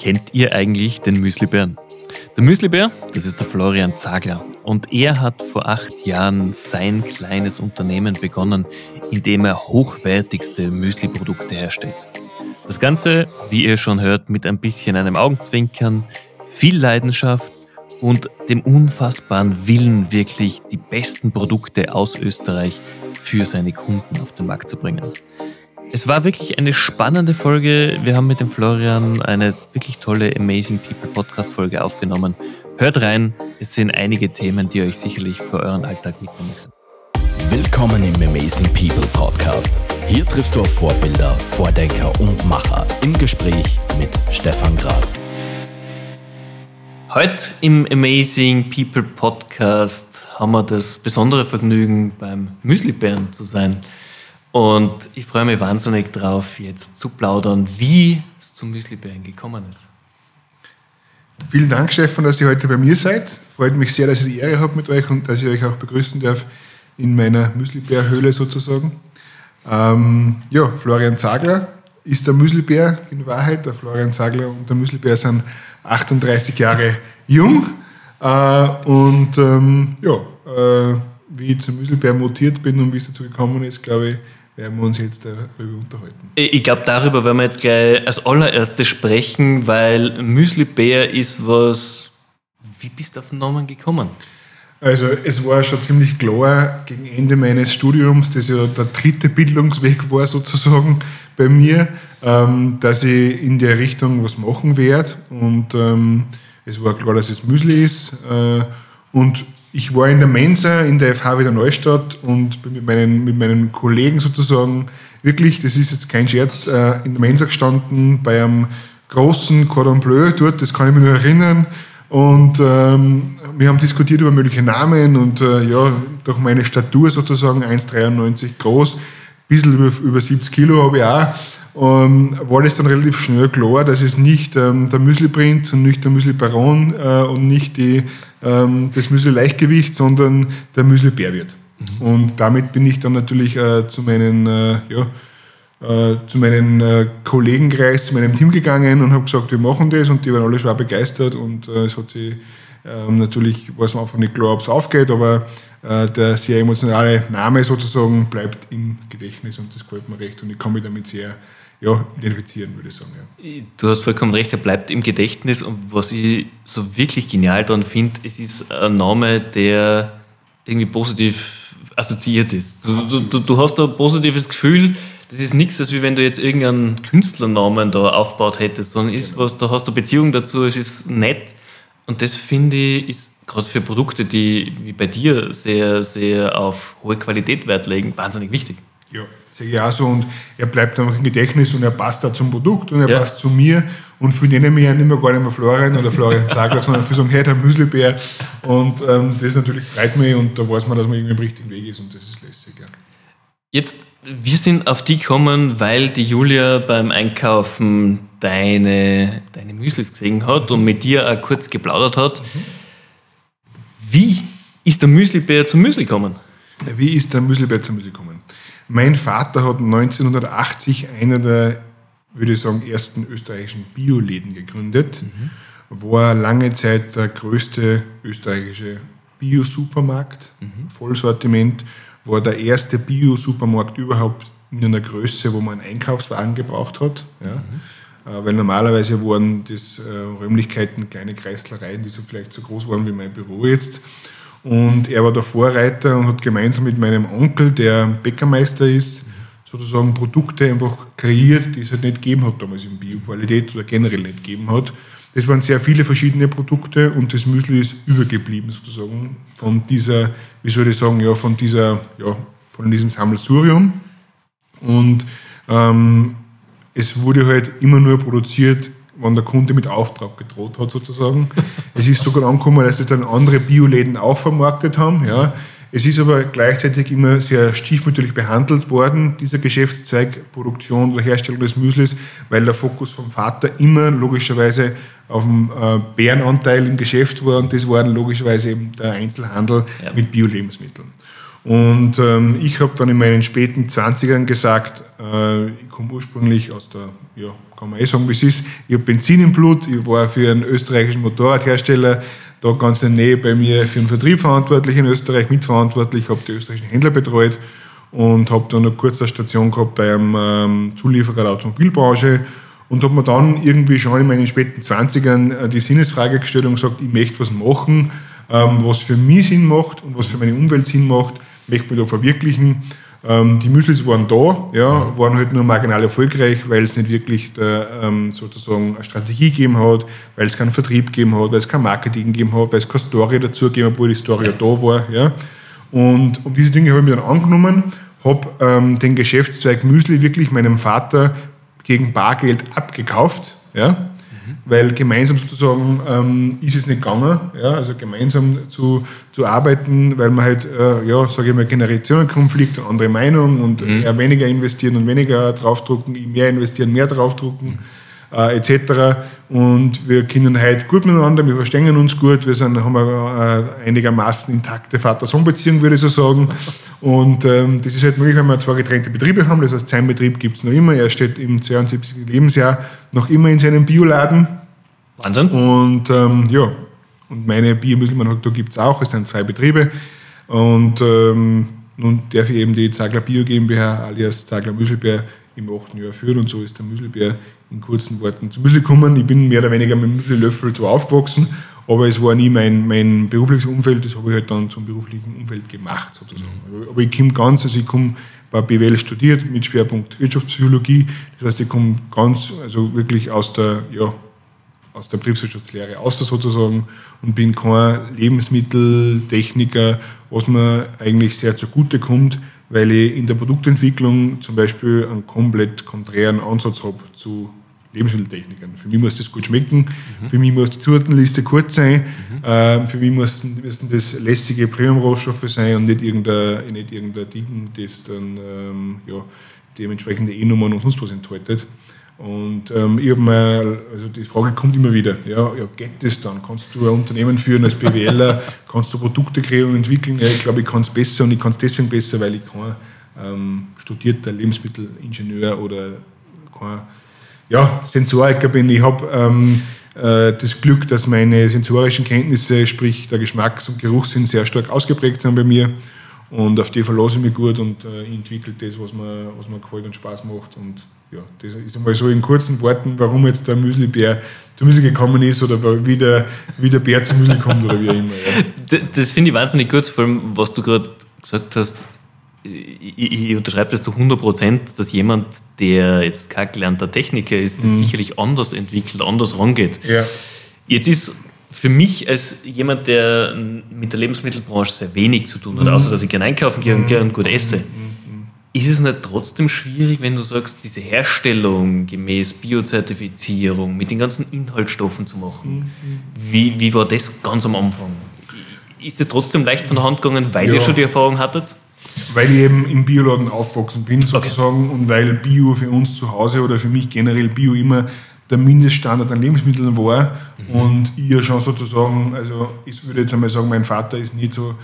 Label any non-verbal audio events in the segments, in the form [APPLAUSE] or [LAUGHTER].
Kennt ihr eigentlich den Müslibären? Der Müslibär, das ist der Florian Zagler. Und er hat vor acht Jahren sein kleines Unternehmen begonnen, in dem er hochwertigste Müsli-Produkte herstellt. Das Ganze, wie ihr schon hört, mit ein bisschen einem Augenzwinkern, viel Leidenschaft und dem unfassbaren Willen, wirklich die besten Produkte aus Österreich für seine Kunden auf den Markt zu bringen. Es war wirklich eine spannende Folge. Wir haben mit dem Florian eine wirklich tolle Amazing People Podcast Folge aufgenommen. Hört rein, es sind einige Themen, die euch sicherlich für euren Alltag mitnehmen können. Willkommen im Amazing People Podcast. Hier triffst du auf Vorbilder, Vordenker und Macher im Gespräch mit Stefan Grad. Heute im Amazing People Podcast haben wir das besondere Vergnügen, beim Müslibären zu sein. Und ich freue mich wahnsinnig drauf, jetzt zu plaudern, wie es zum Müslibären gekommen ist. Vielen Dank, Stefan, dass ihr heute bei mir seid. Freut mich sehr, dass ich die Ehre habe mit euch und dass ich euch auch begrüßen darf in meiner Müslibär-Höhle sozusagen. Ähm, ja, Florian Zagler ist der Müslibär in Wahrheit. Der Florian Zagler und der Müslibär sind 38 Jahre jung. Äh, und ähm, ja, äh, wie ich zum Müslibär mutiert bin und wie es dazu gekommen ist, glaube ich, werden wir uns jetzt darüber unterhalten. Ich glaube, darüber werden wir jetzt gleich als allererstes sprechen, weil Müslibär ist was. Wie bist du auf den Namen gekommen? Also es war schon ziemlich klar gegen Ende meines Studiums, das ja der dritte Bildungsweg war sozusagen bei mir, ähm, dass ich in der Richtung was machen werde. Und ähm, es war klar, dass es Müsli ist. Äh, und ich war in der Mensa in der FH wieder Neustadt und bin mit meinen, mit meinen Kollegen sozusagen wirklich, das ist jetzt kein Scherz, äh, in der Mensa gestanden bei einem großen Cordon Bleu dort, das kann ich mich nur erinnern. Und ähm, wir haben diskutiert über mögliche Namen und äh, ja, durch meine Statur sozusagen 1,93 groß, ein bisschen über, über 70 Kilo habe ich auch ähm, war das dann relativ schnell klar, dass es nicht ähm, der Müsli-Print und nicht der Müsli-Baron äh, und nicht die, ähm, das Müsli-Leichtgewicht, sondern der Müsli-Bär wird. Mhm. Und damit bin ich dann natürlich äh, zu meinen, äh, ja, äh, zu meinen äh, Kollegenkreis, zu meinem Team gegangen und habe gesagt, wir machen das und die waren alle schwer begeistert und äh, es hat sich ähm, natürlich, weiß man einfach nicht klar, ob es aufgeht, aber der sehr emotionale Name sozusagen bleibt im Gedächtnis und das gefällt mir recht und ich kann mich damit sehr ja, identifizieren, würde ich sagen. Ja. Du hast vollkommen recht, er bleibt im Gedächtnis und was ich so wirklich genial daran finde, es ist ein Name, der irgendwie positiv assoziiert ist. Du, du, du hast ein positives Gefühl, das ist nichts, als wie wenn du jetzt irgendeinen Künstlernamen da aufgebaut hättest, sondern ist genau. was, da hast du Beziehung dazu, es ist nett und das finde ich ist gerade für Produkte, die wie bei dir sehr, sehr auf hohe Qualität Wert legen, wahnsinnig wichtig. Ja, Sage ich auch so. Und er bleibt einfach im Gedächtnis und er passt da zum Produkt und er ja. passt zu mir. Und viele nennen mich ja nicht mehr gar nicht mehr Florian oder Florian Zagler, [LAUGHS] sondern viele sagen, hey, der Müslibär. Und ähm, das natürlich freut mich und da weiß man, dass man irgendwie im richtigen Weg ist und das ist lässig. Ja. Jetzt, wir sind auf die gekommen, weil die Julia beim Einkaufen deine, deine Müslis gesehen hat und mit dir auch kurz geplaudert hat. Mhm. Wie ist der Müslibär zum Müsli gekommen? Wie ist der Müslibär zum Müsli gekommen? Mein Vater hat 1980 einer der, würde ich sagen, ersten österreichischen Bioläden gegründet. Mhm. War lange Zeit der größte österreichische Bio-Supermarkt, mhm. Vollsortiment. War der erste Bio-Supermarkt überhaupt in einer Größe, wo man einen Einkaufswagen gebraucht hat. Ja. Mhm. Äh, weil normalerweise waren das äh, Räumlichkeiten kleine Kreislereien, die so vielleicht so groß waren wie mein Büro jetzt. Und er war der Vorreiter und hat gemeinsam mit meinem Onkel, der Bäckermeister ist, sozusagen Produkte einfach kreiert, die es halt nicht gegeben hat damals in Bioqualität oder generell nicht gegeben hat. Das waren sehr viele verschiedene Produkte und das Müsli ist übergeblieben sozusagen von dieser, wie soll ich sagen, ja, von dieser, ja, von diesem Sammelsurium. Und ähm, es wurde halt immer nur produziert wenn der Kunde mit Auftrag gedroht hat sozusagen. [LAUGHS] es ist sogar angekommen, dass es dann andere Bioläden auch vermarktet haben. Ja. Es ist aber gleichzeitig immer sehr stiefmütterlich behandelt worden, dieser Geschäftszweig Produktion oder Herstellung des Müslis, weil der Fokus vom Vater immer logischerweise auf dem äh, Bärenanteil im Geschäft war und das war logischerweise eben der Einzelhandel ja. mit Bio-Lebensmitteln. Und ähm, ich habe dann in meinen späten 20ern gesagt, äh, ich komme ursprünglich aus der, ja, kann man eh sagen, wie es ist, ich habe Benzin im Blut, ich war für einen österreichischen Motorradhersteller da ganz in der Nähe bei mir für den Vertrieb verantwortlich in Österreich, mitverantwortlich, habe die österreichischen Händler betreut und habe dann eine kurze Station gehabt beim ähm, Zulieferer der Automobilbranche und habe mir dann irgendwie schon in meinen späten 20ern äh, die Sinnesfrage gestellt und gesagt, ich möchte was machen, ähm, was für mich Sinn macht und was für meine Umwelt Sinn macht möchte mich da verwirklichen. Ähm, die Müslis waren da, ja, waren halt nur marginal erfolgreich, weil es nicht wirklich der, ähm, sozusagen eine Strategie gegeben hat, weil es keinen Vertrieb gegeben hat, weil es kein Marketing gegeben hat, weil es keine Story dazu gegeben hat, obwohl die Story ja da war. Ja. Und um diese Dinge habe ich mir dann angenommen, habe ähm, den Geschäftszweig Müsli wirklich meinem Vater gegen Bargeld abgekauft. Ja weil gemeinsam sozusagen ähm, ist es nicht gegangen, ja, also gemeinsam zu, zu arbeiten, weil man halt, äh, ja, sage ich mal, Generationenkonflikt und andere Meinung und mhm. eher weniger investieren und weniger draufdrucken, mehr investieren, mehr draufdrucken. Mhm äh, etc. Und wir können heute gut miteinander, wir verstehen uns gut, wir sind, haben eine äh, einigermaßen intakte Vater-Sohn-Beziehung, würde ich so sagen. Und ähm, das ist halt möglich, wenn wir zwei getrennte Betriebe haben. Das heißt, sein Betrieb gibt es noch immer. Er steht im 72. Lebensjahr noch immer in seinem Bioladen. Wahnsinn. Und ähm, ja, und meine Biomüsselmann, da gibt es auch, es sind zwei Betriebe. Und ähm, nun darf ich eben die Zagler Bio GmbH alias Zagler Müsselbär im achten Jahr führen und so ist der Müsselbär in kurzen Worten zum Müsli gekommen. Ich bin mehr oder weniger mit dem Müsli-Löffel so aufgewachsen, aber es war nie mein, mein berufliches Umfeld, das habe ich halt dann zum beruflichen Umfeld gemacht sozusagen. Mhm. Aber ich komme ganz, also ich komme bei BWL studiert mit Schwerpunkt Wirtschaftspsychologie, das heißt ich komme ganz, also wirklich aus der, ja, aus der Betriebswirtschaftslehre außer sozusagen und bin kein Lebensmitteltechniker, was mir eigentlich sehr zugute kommt, weil ich in der Produktentwicklung zum Beispiel einen komplett konträren Ansatz habe zu Lebensmitteltechnikern. Für mich muss das gut schmecken, mhm. für mich muss die Zutatenliste kurz sein, mhm. äh, für mich müssen, müssen das lässige Premium-Rohstoffe sein und nicht irgendein, nicht irgendein Ding, das dann ähm, ja, dementsprechende E-Nummern und sonst was enthaltet. Und ähm, ich habe mal, also die Frage kommt immer wieder, ja, ja, geht das dann? Kannst du ein Unternehmen führen als BWLer? [LAUGHS] kannst du Produkte kreieren und entwickeln? Ja, ich glaube, ich kann es besser und ich kann es deswegen besser, weil ich kein ähm, studierter Lebensmittelingenieur oder kein ja, Sensoriker bin. Ich habe ähm, äh, das Glück, dass meine sensorischen Kenntnisse, sprich der Geschmacks- und Geruchssinn, sehr stark ausgeprägt sind bei mir. Und auf die verlasse ich mich gut und äh, entwickle das, was mir, was mir gefällt und Spaß macht. Und ja, das ist einmal so in kurzen Worten, warum jetzt der Müslibär zum Müsli gekommen ist oder wie der, wie der Bär zum Müsli kommt oder wie auch immer. Ja. [LAUGHS] Das, das finde ich wahnsinnig gut, vor allem, was du gerade gesagt hast. Ich, ich, unterschreibe das zu 100 Prozent, dass jemand, der jetzt kein gelernter Techniker ist, das mhm. sicherlich anders entwickelt, anders rangeht. Ja. Jetzt ist für mich als jemand, der mit der Lebensmittelbranche sehr wenig zu tun hat, mhm. außer dass ich gerne einkaufen gehe und mhm. gerne gut esse, mhm. Ist es nicht trotzdem schwierig, wenn du sagst, diese Herstellung gemäß Biozertifizierung mit den ganzen Inhaltsstoffen zu machen? Wie, wie war das ganz am Anfang? Ist es trotzdem leicht von der Hand gegangen, weil ja. ihr schon die Erfahrung hattet? Weil ich eben im Bioladen aufgewachsen bin, sozusagen, okay. und weil Bio für uns zu Hause oder für mich generell Bio immer der Mindeststandard an Lebensmitteln war mhm. und ich ja schon sozusagen, also ich würde jetzt einmal sagen, mein Vater ist nicht so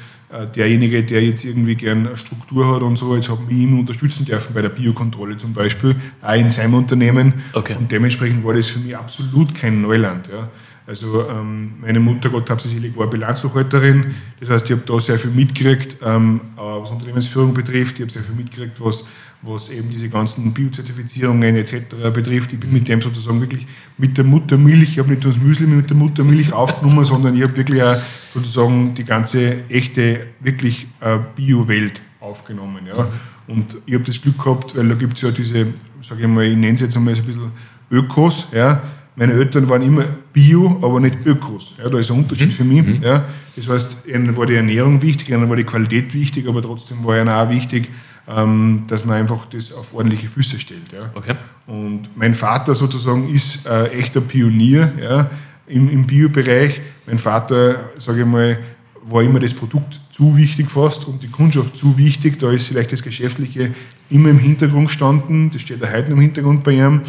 derjenige, der jetzt irgendwie gern Struktur hat und so. Jetzt habe ich ihn unterstützen dürfen bei der Biokontrolle zum Beispiel, auch in seinem Unternehmen. Okay. Und dementsprechend war das für mich absolut kein Neuland. Ja. Also ähm, meine Mutter, Gott hab sie selig, war Bilanzbuchhalterin. Das heißt, ich habe da sehr viel mitgekriegt, ähm, was Unternehmensführung betrifft. Ich habe sehr viel mitgekriegt, was was eben diese ganzen Biozertifizierungen etc. betrifft. Ich bin mit dem sozusagen wirklich mit der Muttermilch, ich habe nicht nur das Müsli mit der Muttermilch [LAUGHS] aufgenommen, sondern ich habe wirklich auch sozusagen die ganze echte, wirklich äh, Bio-Welt aufgenommen. Ja. Und ich habe das Glück gehabt, weil da gibt es ja diese, sage ich mal, ich nenne es jetzt einmal so ein bisschen Ökos. Ja. Meine Eltern waren immer Bio, aber nicht Ökos. Ja, da ist ein Unterschied mhm. für mich. Mhm. Ja. Das heißt, ihnen war die Ernährung wichtig, ihnen war die Qualität wichtig, aber trotzdem war ihnen auch wichtig, ähm, dass man einfach das auf ordentliche Füße stellt. Ja. Okay. Und mein Vater sozusagen ist äh, echter Pionier ja, im, im Biobereich. Mein Vater, sage ich mal, war immer das Produkt zu wichtig fast und die Kundschaft zu wichtig. Da ist vielleicht das Geschäftliche immer im Hintergrund gestanden. Das steht da heute im Hintergrund bei ihm.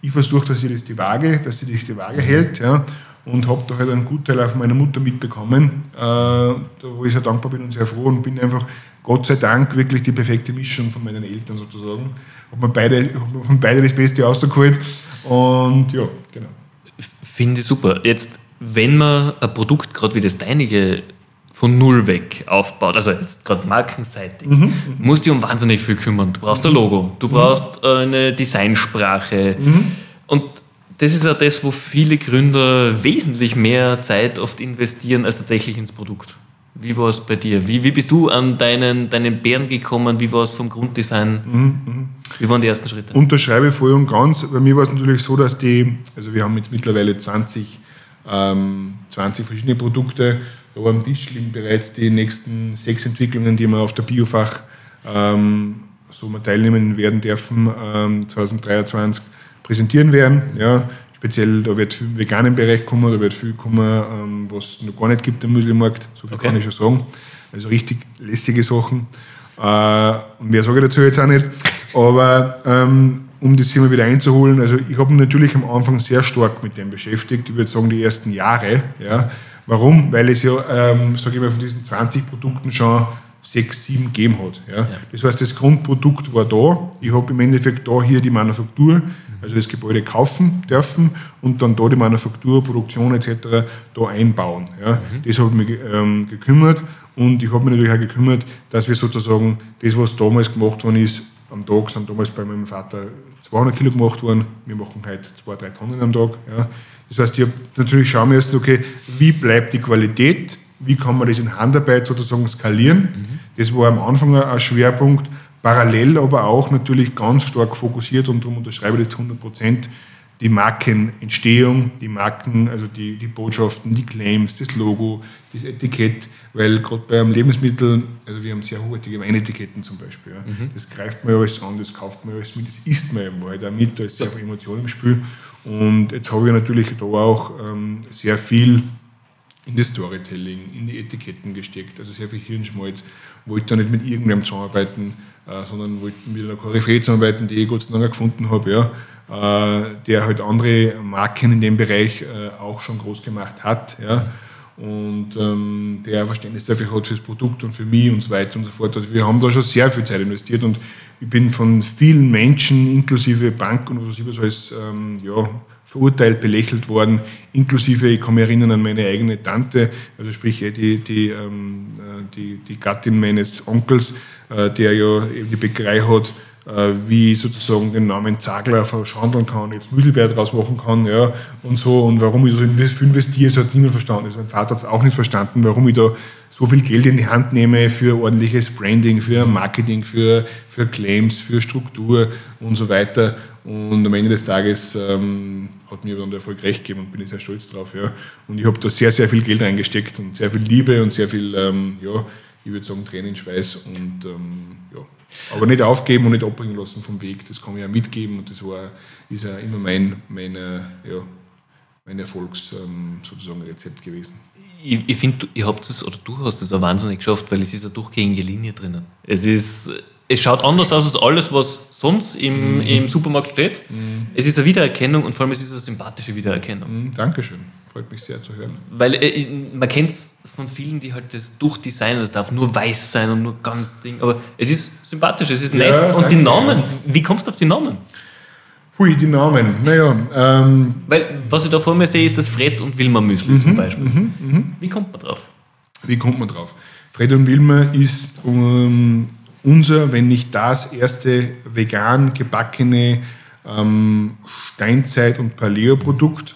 Ich versuche, dass sie das die Waage, dass sie das die Waage hält. Ja. Und habe da halt einen Gutteil auf meiner Mutter mitbekommen, äh, wo ich sehr dankbar bin und sehr froh und bin einfach Gott sei Dank wirklich die perfekte Mischung von meinen Eltern sozusagen. Habe mir beide, hab von beide das Beste rausgeholt und ja, genau. Finde ich super. Jetzt, wenn man ein Produkt gerade wie das deinige von null weg aufbaut, also jetzt gerade markenseitig, mhm, mhm, musst du dich um wahnsinnig viel kümmern. Du brauchst ein Logo, du brauchst eine Designsprache mhm. Das ist ja das, wo viele Gründer wesentlich mehr Zeit oft investieren als tatsächlich ins Produkt. Wie war es bei dir? Wie, wie bist du an deinen, deinen Bären gekommen? Wie war es vom Grunddesign? Mhm, wie waren die ersten Schritte? Unterschreibe voll und ganz. Bei mir war es natürlich so, dass die, also wir haben jetzt mittlerweile 20, ähm, 20 verschiedene Produkte. Da am Tisch liegen bereits die nächsten sechs Entwicklungen, die wir auf der Biofach ähm, so mal teilnehmen werden dürfen, ähm, 2023 präsentieren werden. Ja, speziell, da wird viel im veganen Bereich kommen, da wird viel kommen, ähm, was es noch gar nicht gibt im Müslimarkt, so viel okay. kann ich schon sagen. Also richtig lässige Sachen. Äh, mehr sage ich dazu jetzt auch nicht. Aber ähm, um das Thema wieder einzuholen, also ich habe mich natürlich am Anfang sehr stark mit dem beschäftigt, ich würde sagen die ersten Jahre. Ja. Warum? Weil es ja, ähm, sage ich mal, von diesen 20 Produkten schon sechs, sieben gegeben hat. Ja. ja. Das heißt, das Grundprodukt war da. Ich habe im Endeffekt da hier die Manufaktur also das Gebäude kaufen dürfen und dann da die Manufaktur, Produktion etc. da einbauen. Ja. Mhm. Das habe ich mich ähm, gekümmert und ich habe mich natürlich auch gekümmert, dass wir sozusagen das, was damals gemacht worden ist, am Tag sind damals bei meinem Vater 200 Kilo gemacht worden, wir machen heute 2, 3 Tonnen am Tag. Ja. Das heißt, ich habe natürlich schauen müssen, okay, wie bleibt die Qualität, wie kann man das in Handarbeit sozusagen skalieren. Mhm. Das war am Anfang ein Schwerpunkt, Parallel aber auch natürlich ganz stark fokussiert und darum unterschreibe ich das 100 Prozent die Markenentstehung, die Marken, also die, die Botschaften, die Claims, das Logo, das Etikett, weil gerade beim Lebensmittel, also wir haben sehr hochwertige Weinetiketten zum Beispiel, ja. mhm. das greift man ja alles an, das kauft man ja alles mit, das isst man eben halt auch mit, da ist sehr viel Emotion im Spiel und jetzt habe ich natürlich da auch ähm, sehr viel in das Storytelling, in die Etiketten gesteckt, also sehr viel Hirnschmalz, wollte da nicht mit irgendjemandem zusammenarbeiten, äh, sondern wollten mit einer Koryphäe zusammenarbeiten, die ich Gott sei Dank gefunden habe, ja, äh, der halt andere Marken in dem Bereich äh, auch schon groß gemacht hat. Ja, und ähm, der Verständnis dafür hat fürs Produkt und für mich und so weiter und so fort. Also wir haben da schon sehr viel Zeit investiert und ich bin von vielen Menschen, inklusive Banken und was ich so als ähm, ja, verurteilt, belächelt worden, inklusive, ich kann mich erinnern an meine eigene Tante, also sprich die, die, ähm, die, die Gattin meines Onkels, äh, der ja eben die Bäckerei hat, äh, wie ich sozusagen den Namen Zagler verschandeln kann, jetzt Müselbär draus machen kann, ja, und so, und warum ich so viel investiere, das hat niemand verstanden. Also mein Vater hat es auch nicht verstanden, warum ich da so viel Geld in die Hand nehme für ordentliches Branding, für Marketing, für, für Claims, für Struktur und so weiter. Und am Ende des Tages ähm, hat mir dann der Erfolg recht gegeben und bin ich sehr stolz drauf. Ja. Und ich habe da sehr, sehr viel Geld reingesteckt und sehr viel Liebe und sehr viel, ähm, ja, ich würde sagen, Tränenschweiß und ähm, ja. Aber nicht aufgeben und nicht abbringen lassen vom Weg, das kann ich ja mitgeben und das war, ist ja immer mein, meine, ja, mein Erfolgs ähm, sozusagen Rezept gewesen. Ich, ich finde, ihr habt es oder du hast es auch wahnsinnig geschafft, weil es ist eine durchgängige Linie drinnen. Es ist, es schaut anders aus als alles, was sonst im, mhm. im Supermarkt steht. Mhm. Es ist eine Wiedererkennung und vor allem es ist eine sympathische Wiedererkennung. Mhm, Dankeschön. Freut mich sehr zu hören. Weil äh, man kennt es von vielen, die halt das durchdesignen, das darf nur weiß sein und nur ganz Ding. Aber es ist sympathisch, es ist nett. Ja, und danke, die Namen, ja. wie kommst du auf die Namen? Hui, die Namen. Naja. Ähm, Weil, was ich da vor mir sehe, ist das Fred und Wilma Müsli mhm, zum Beispiel. Mhm, mhm. Wie kommt man drauf? Wie kommt man drauf? Fred und Wilma ist um, unser, wenn nicht das erste vegan gebackene ähm, Steinzeit- und Paleo-Produkt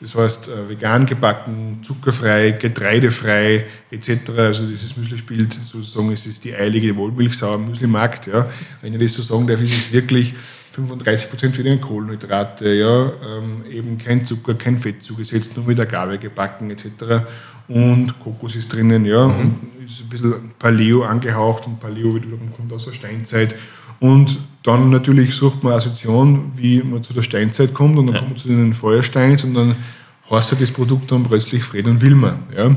das heißt, äh, vegan gebacken, zuckerfrei, getreidefrei etc. Also dieses Müsli spielt sozusagen, es ist die eilige Wollmilchsau am Müslimarkt. Ja. Wenn ich das so sagen darf, ist es wirklich 35% weniger Kohlenhydrate, ja, ähm, eben kein Zucker, kein Fett zugesetzt, nur mit Agave gebacken etc. Und Kokos ist drinnen, ja, mhm. und ist ein bisschen Paleo angehaucht und Paleo wiederum kommt aus der Steinzeit. Und dann natürlich sucht man Assoziation, wie man zu der Steinzeit kommt und dann ja. kommt man zu den Feuersteins und dann heißt das Produkt dann plötzlich Fred und Wilma. Ja.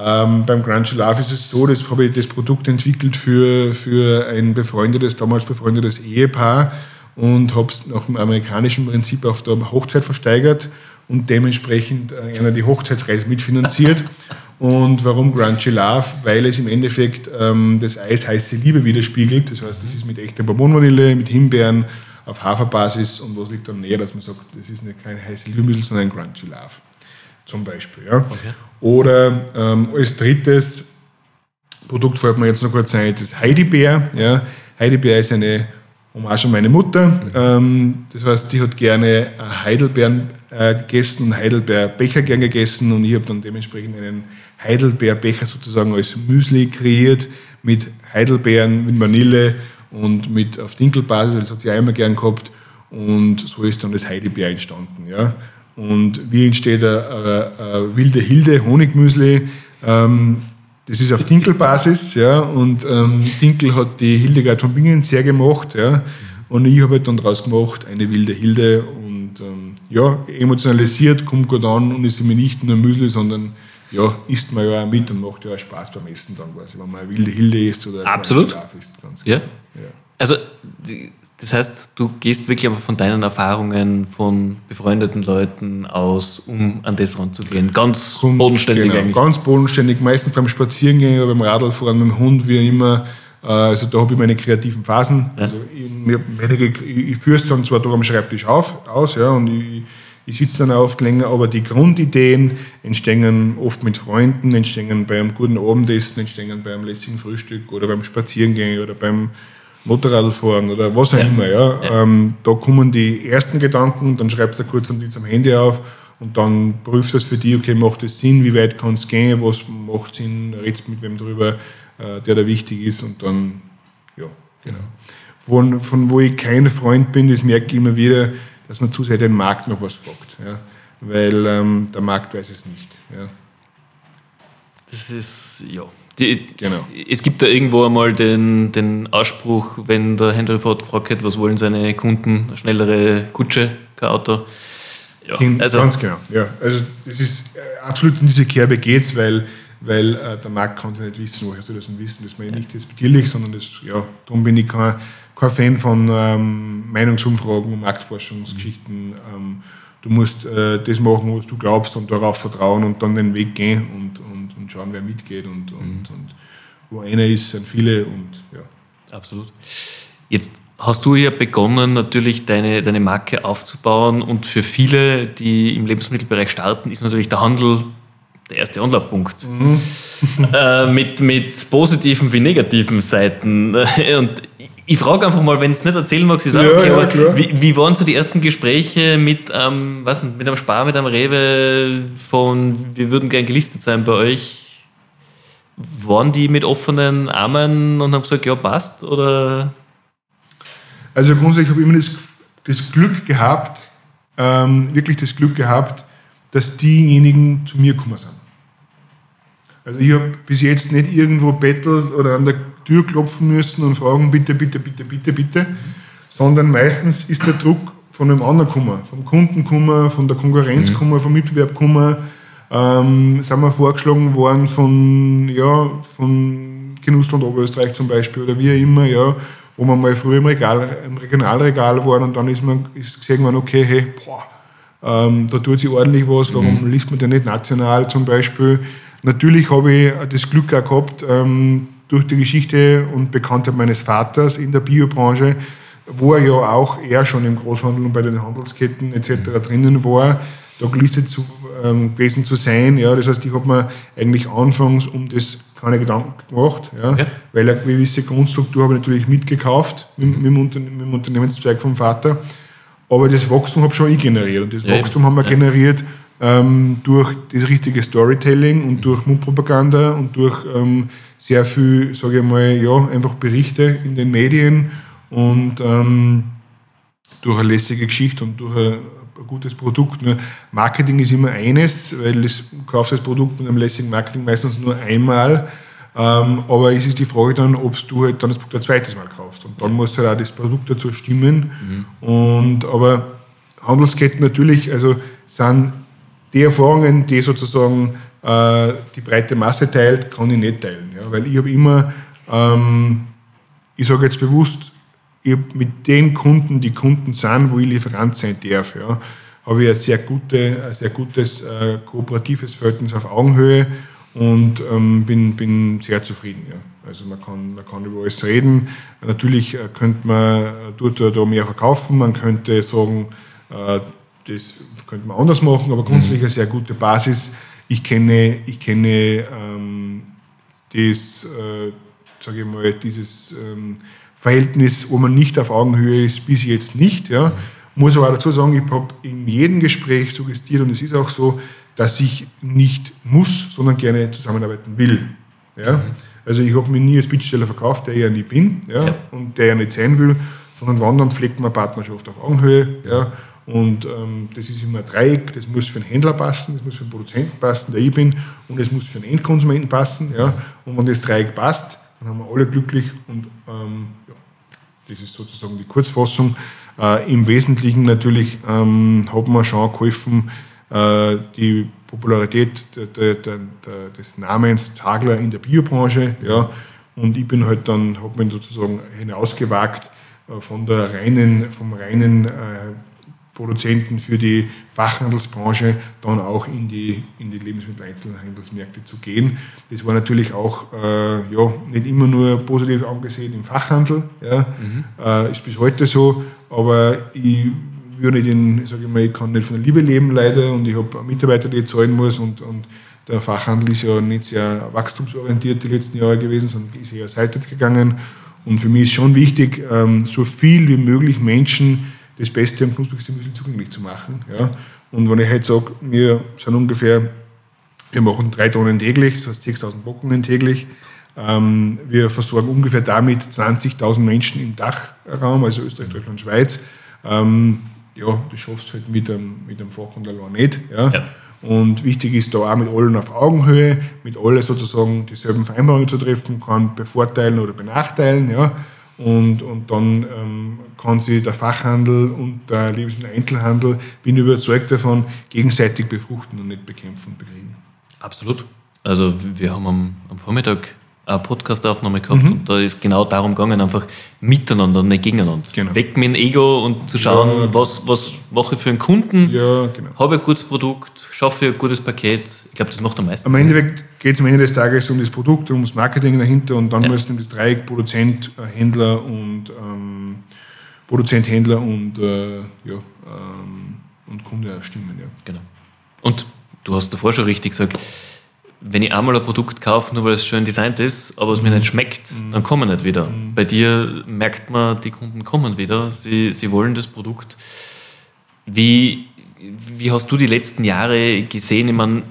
Ähm, beim Grunge Love ist es so, dass habe ich das Produkt entwickelt für, für ein befreundetes, damals befreundetes Ehepaar und habe es nach dem amerikanischen Prinzip auf der Hochzeit versteigert und dementsprechend äh, einer die Hochzeitsreise mitfinanziert. [LAUGHS] Und warum Crunchy Love? Weil es im Endeffekt ähm, das Eis heiße Liebe widerspiegelt. Das heißt, das ist mit echter Bourbonvanille, mit Himbeeren, auf Haferbasis. Und was liegt dann näher, dass man sagt, das ist nicht kein heiße Liebemüsli, sondern ein Crunchy Love. Zum Beispiel. Ja. Okay. Oder ähm, als drittes Produkt fällt mir jetzt noch kurz ein, das Heidibär. Ja. Heidibär ist eine Hommage an meine Mutter. Ähm, das heißt, die hat gerne Heidelbeeren äh, gegessen Heidelbeerbecher gern gegessen und ich habe dann dementsprechend einen Heidelbeerbecher sozusagen als Müsli kreiert mit Heidelbeeren, mit Vanille und mit auf Dinkelbasis, das hat sie auch immer gern gehabt und so ist dann das Heidelbeer entstanden. Ja. Und wie entsteht ein, ein, ein wilde Hilde Honigmüsli? Ähm, das ist auf Dinkelbasis, ja, und ähm, Dinkel hat die Hildegard von Bingen sehr gemacht, ja, und ich habe halt dann daraus gemacht eine wilde Hilde und ähm, ja, emotionalisiert, kommt gut an und ist immer nicht nur Müsli, sondern ja, isst man ja auch mit und macht ja auch Spaß beim Essen dann quasi, wenn man eine wilde Hilde isst oder Absolut. Schlaf isst. Ganz ja. ja. Also das heißt, du gehst wirklich einfach von deinen Erfahrungen von befreundeten Leuten aus, um an das ranzugehen. Ganz Kommt, bodenständig genau, eigentlich. Ganz bodenständig, meistens beim Spazierengehen oder beim Radlfahren mit dem Hund, wie immer. Äh, also da habe ich meine kreativen Phasen. Ja. Also ich, ich, ich führe es dann zwar da am Schreibtisch auf, aus, ja, und ich, ich sitze dann oft länger, aber die Grundideen entstehen oft mit Freunden, entstehen beim guten Abendessen, entstehen beim lässigen Frühstück oder beim Spazierengehen oder beim Motorradfahren oder was auch ja. immer. Ja. ja. Ähm, da kommen die ersten Gedanken, dann schreibst du kurz und am Handy auf und dann prüfst du das für dich, okay, macht das Sinn, wie weit kann es gehen, was macht Sinn, redest mit wem drüber, äh, der da wichtig ist und dann, ja, genau. Von, von wo ich kein Freund bin, das merke ich immer wieder, dass man zu sehr den Markt noch was fragt. Ja. Weil ähm, der Markt weiß es nicht. Ja. Das ist, ja. Die, genau. Es gibt da irgendwo einmal den, den Ausspruch, wenn der Henry Ford gefragt hat, was wollen seine Kunden, eine schnellere Kutsche, kein Auto. Ja, also, ganz genau. Ja, also das ist äh, absolut in diese Kerbe geht weil, weil äh, der Markt kann es nicht wissen, woher soll das nicht wissen. Das ist mir nicht despektierlich, sondern das, ja, darum bin ich kein, kein Fan von ähm, Meinungsumfragen und Marktforschungsgeschichten. Ähm, du musst äh, das machen, was du glaubst und darauf vertrauen und dann den Weg gehen und, und, und schauen, wer mitgeht und, und, mhm. und wo einer ist, sind viele und ja. Absolut. Jetzt hast du ja begonnen, natürlich deine, deine Marke aufzubauen und für viele, die im Lebensmittelbereich starten, ist natürlich der Handel der erste Anlaufpunkt. Mhm. äh, mit, mit positiven wie negativen Seiten. [LAUGHS] Und ich frage einfach mal, wenn es nicht erzählen magst, ich sage, ja, okay, ja, wie, wie, waren so die ersten Gespräche mit, ähm, was, mit einem Spar, mit einem Rewe von, wir würden gern gelistet sein bei euch? Waren die mit offenen Armen und haben gesagt, ja, passt? Oder? Also grundsätzlich habe ich immer das, das Glück gehabt, ähm, wirklich das Glück gehabt, dass diejenigen zu mir gekommen sind. Also ich habe bis jetzt nicht irgendwo bettelt oder an der Tür klopfen müssen und fragen, bitte, bitte, bitte, bitte, bitte, sondern meistens ist der Druck von einem anderen gekommen, vom Kunden gekommen, von der Konkurrenz mhm. vom Mitbewerb gekommen, ähm, sind wir vorgeschlagen worden von, ja, von Genussland Oberösterreich zum Beispiel oder wie auch immer, ja, wo man mal früher im, Regal, im Regionalregal waren und dann ist man ist gesehen worden, okay, hey, boah, ähm, da tut sich ordentlich was, warum mhm. liest man denn nicht national zum Beispiel? Natürlich habe ich das Glück auch gehabt, ähm, durch die Geschichte und Bekanntheit meines Vaters in der Biobranche, wo er ja auch er schon im Großhandel und bei den Handelsketten etc. drinnen war, da gelistet zu, ähm, gewesen zu sein. Ja, das heißt, ich habe mir eigentlich anfangs um das keine Gedanken gemacht, ja, okay. weil eine gewisse Grundstruktur habe ich natürlich mitgekauft mit, mit, dem, Unter mit dem Unternehmenszweig vom Vater. Aber das Wachstum habe schon ich generiert. Und das ja, Wachstum haben wir ja. generiert ähm, durch das richtige Storytelling und durch Mundpropaganda und durch ähm, sehr viel, sage ich mal, ja, einfach Berichte in den Medien und ähm, durch eine lässige Geschichte und durch ein, ein gutes Produkt. Nur Marketing ist immer eines, weil das, du kaufst das Produkt mit einem lässigen Marketing meistens nur einmal. Ähm, aber es ist die Frage dann, ob du halt dann das Produkt ein zweites Mal kaufst. Und dann muss halt auch das Produkt dazu stimmen. Mhm. Und, aber Handelsketten natürlich, also sind die Erfahrungen, die sozusagen äh, die breite Masse teilt, kann ich nicht teilen. Ja? Weil ich habe immer, ähm, ich sage jetzt bewusst, ich mit den Kunden, die Kunden sind, wo ich Lieferant sein darf, ja, habe ich ein sehr, gute, ein sehr gutes äh, kooperatives Verhältnis auf Augenhöhe und ähm, bin, bin sehr zufrieden. Ja. Also man kann, man kann über alles reden. Natürlich äh, könnte man dort da mehr verkaufen, man könnte sagen, äh, das könnte man anders machen, aber grundsätzlich eine sehr gute Basis. Ich kenne, ich kenne ähm, das, äh, sage ich mal, dieses ähm, Verhältnis, wo man nicht auf Augenhöhe ist, bis jetzt nicht. Ja. Muss aber dazu sagen, ich habe in jedem Gespräch suggestiert und es ist auch so, dass ich nicht muss, sondern gerne zusammenarbeiten will. Ja. Mhm. Also ich habe mich nie als Bittsteller verkauft, der ich ja nicht bin ja, ja. und der ja nicht sein will, sondern wann dann pflegt man Partnerschaft auf Augenhöhe. Ja. Und ähm, das ist immer ein Dreieck, das muss für den Händler passen, das muss für den Produzenten passen, der ich bin, und es muss für den Endkonsumenten passen. Ja. Und wenn das Dreieck passt, dann haben wir alle glücklich und ähm, ja, das ist sozusagen die Kurzfassung. Äh, Im Wesentlichen natürlich ähm, hat man schon geholfen, äh, die Popularität der, der, der, des Namens Zagler in der Biobranche. Ja. Und ich bin halt dann, habe mich sozusagen hinausgewagt äh, von der reinen, vom reinen äh, Produzenten für die Fachhandelsbranche dann auch in die, in die Lebensmitteleinzelhandelsmärkte zu gehen. Das war natürlich auch äh, ja, nicht immer nur positiv angesehen im Fachhandel. Ja. Mhm. Äh, ist bis heute so, aber ich würde den, sage ich mal, ich kann nicht von der Liebe leben leider und ich habe Mitarbeiter, die ich zahlen muss und, und der Fachhandel ist ja nicht sehr wachstumsorientiert die letzten Jahre gewesen, sondern ist eher seitwärts gegangen. Und für mich ist schon wichtig, ähm, so viel wie möglich Menschen das Beste am knusprigsten Müsli zugänglich zu machen. Ja. Und wenn ich halt sage, wir sind ungefähr, wir machen drei Tonnen täglich, das heißt 6.000 Packungen täglich. Ähm, wir versorgen ungefähr damit 20.000 Menschen im Dachraum, also Österreich, Deutschland, Schweiz. Ähm, ja, das schaffst du halt mit einem, mit einem Fach und allein nicht. Ja. ja. Und wichtig ist da auch mit allen auf Augenhöhe, mit allen sozusagen dieselben Vereinbarungen zu treffen, kann bevorteilen oder benachteilen. Ja. Und, und dann ähm, kann sich der Fachhandel und der Lebensmitteleinzelhandel, bin überzeugt davon, gegenseitig befruchten und nicht bekämpfen und bekriegen. Absolut. Also wir haben am, am Vormittag eine Podcast-Aufnahme gehabt mhm. und da ist genau darum gegangen, einfach miteinander, nicht gegeneinander. Genau. Weg mit dem Ego und zu schauen, ja, was, was mache ich für einen Kunden, ja, genau. habe ich ein gutes Produkt, schaffe ich ein gutes Paket. Ich glaube, das macht am meisten Am Ende geht es am Ende des Tages um das Produkt, um das Marketing dahinter und dann ja. müssen das Dreieck Produzent, Händler und ähm, Produzent, Händler und, äh, ja, ähm, und Kunde stimmen. Ja. Genau. Und du hast davor schon richtig gesagt, wenn ich einmal ein Produkt kaufe, nur weil es schön designt ist, aber es mir nicht schmeckt, mhm. dann kommen nicht wieder. Mhm. Bei dir merkt man, die Kunden kommen wieder, sie, sie wollen das Produkt. Wie, wie hast du die letzten Jahre gesehen? Ich meine,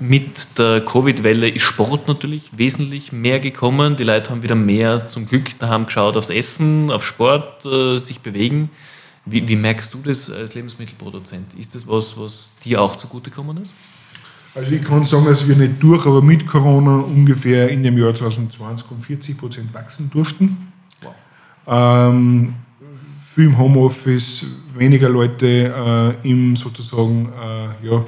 mit der Covid-Welle ist Sport natürlich wesentlich mehr gekommen. Die Leute haben wieder mehr zum Glück daheim geschaut aufs Essen, auf Sport, äh, sich bewegen. Wie, wie, merkst du das als Lebensmittelproduzent? Ist das was, was dir auch zugutekommen ist? Also ich kann sagen, dass wir nicht durch, aber mit Corona ungefähr in dem Jahr 2020 um 40 Prozent wachsen durften. Wow. Ähm, viel im Homeoffice, weniger Leute äh, im sozusagen äh, ja,